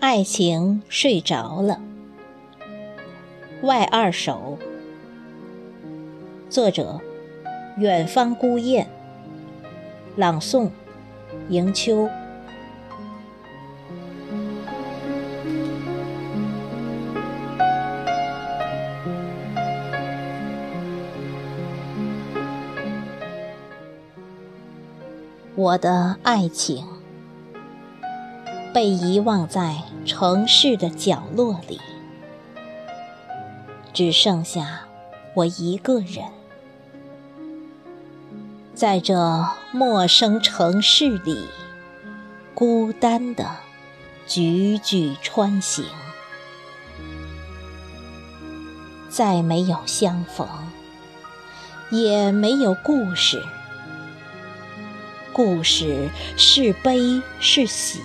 爱情睡着了，外二首。作者：远方孤雁。朗诵：迎秋。我的爱情。被遗忘在城市的角落里，只剩下我一个人，在这陌生城市里，孤单的踽踽穿行，再没有相逢，也没有故事。故事是悲是喜，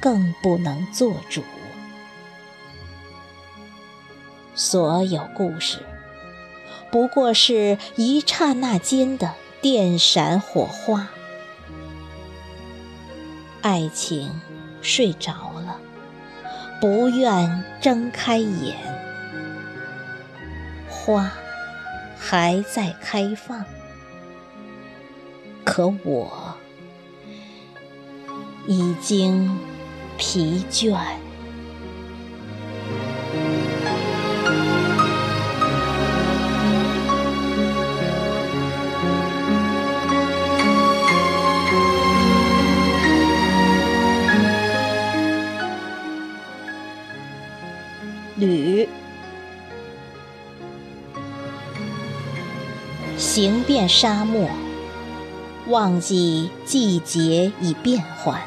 更不能做主。所有故事，不过是一刹那间的电闪火花。爱情睡着了，不愿睁开眼，花还在开放。可我已经疲倦。旅，行遍沙漠。忘记季节已变换，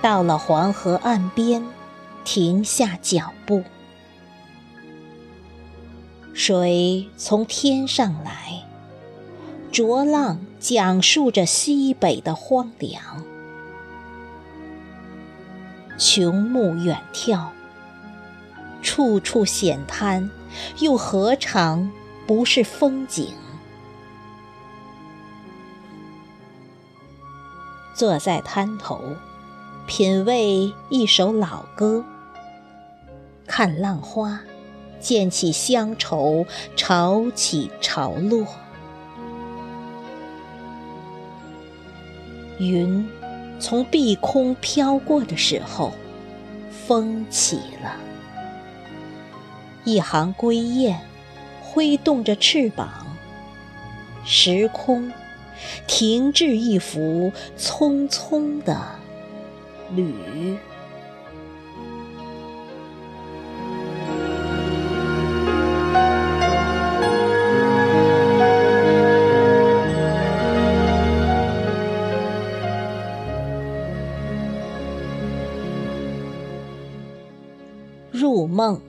到了黄河岸边，停下脚步。水从天上来，浊浪讲述着西北的荒凉。穷目远眺，处处险滩，又何尝不是风景？坐在滩头，品味一首老歌，看浪花溅起乡愁，潮起潮落。云从碧空飘过的时候，风起了，一行归雁挥动着翅膀，时空。停滞一幅匆匆的旅，入梦，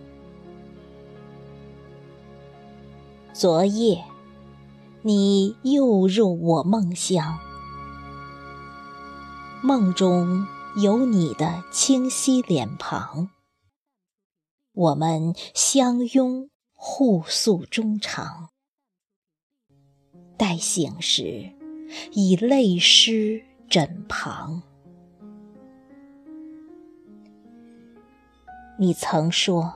昨夜。你又入我梦乡，梦中有你的清晰脸庞，我们相拥互诉衷肠。待醒时，已泪湿枕旁。你曾说，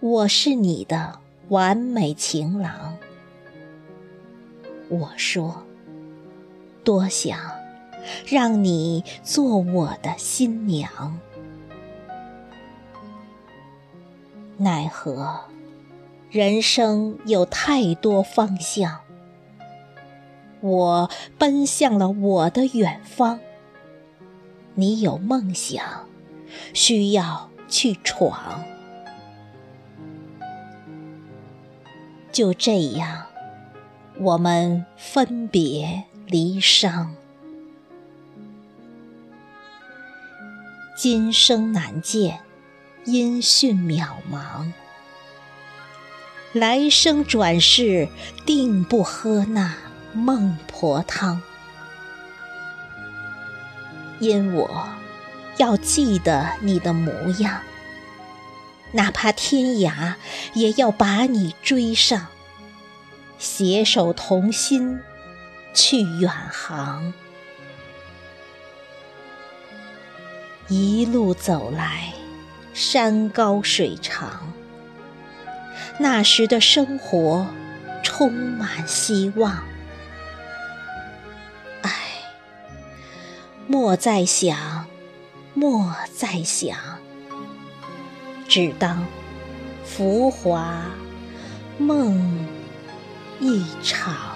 我是你的完美情郎。我说：“多想让你做我的新娘，奈何人生有太多方向，我奔向了我的远方。你有梦想，需要去闯，就这样。”我们分别离殇，今生难见，音讯渺茫；来生转世，定不喝那孟婆汤。因我要记得你的模样，哪怕天涯，也要把你追上，携手同心去远航。一路走来，山高水长，那时的生活充满希望。唉，莫再想，莫再想。只当浮华梦一场。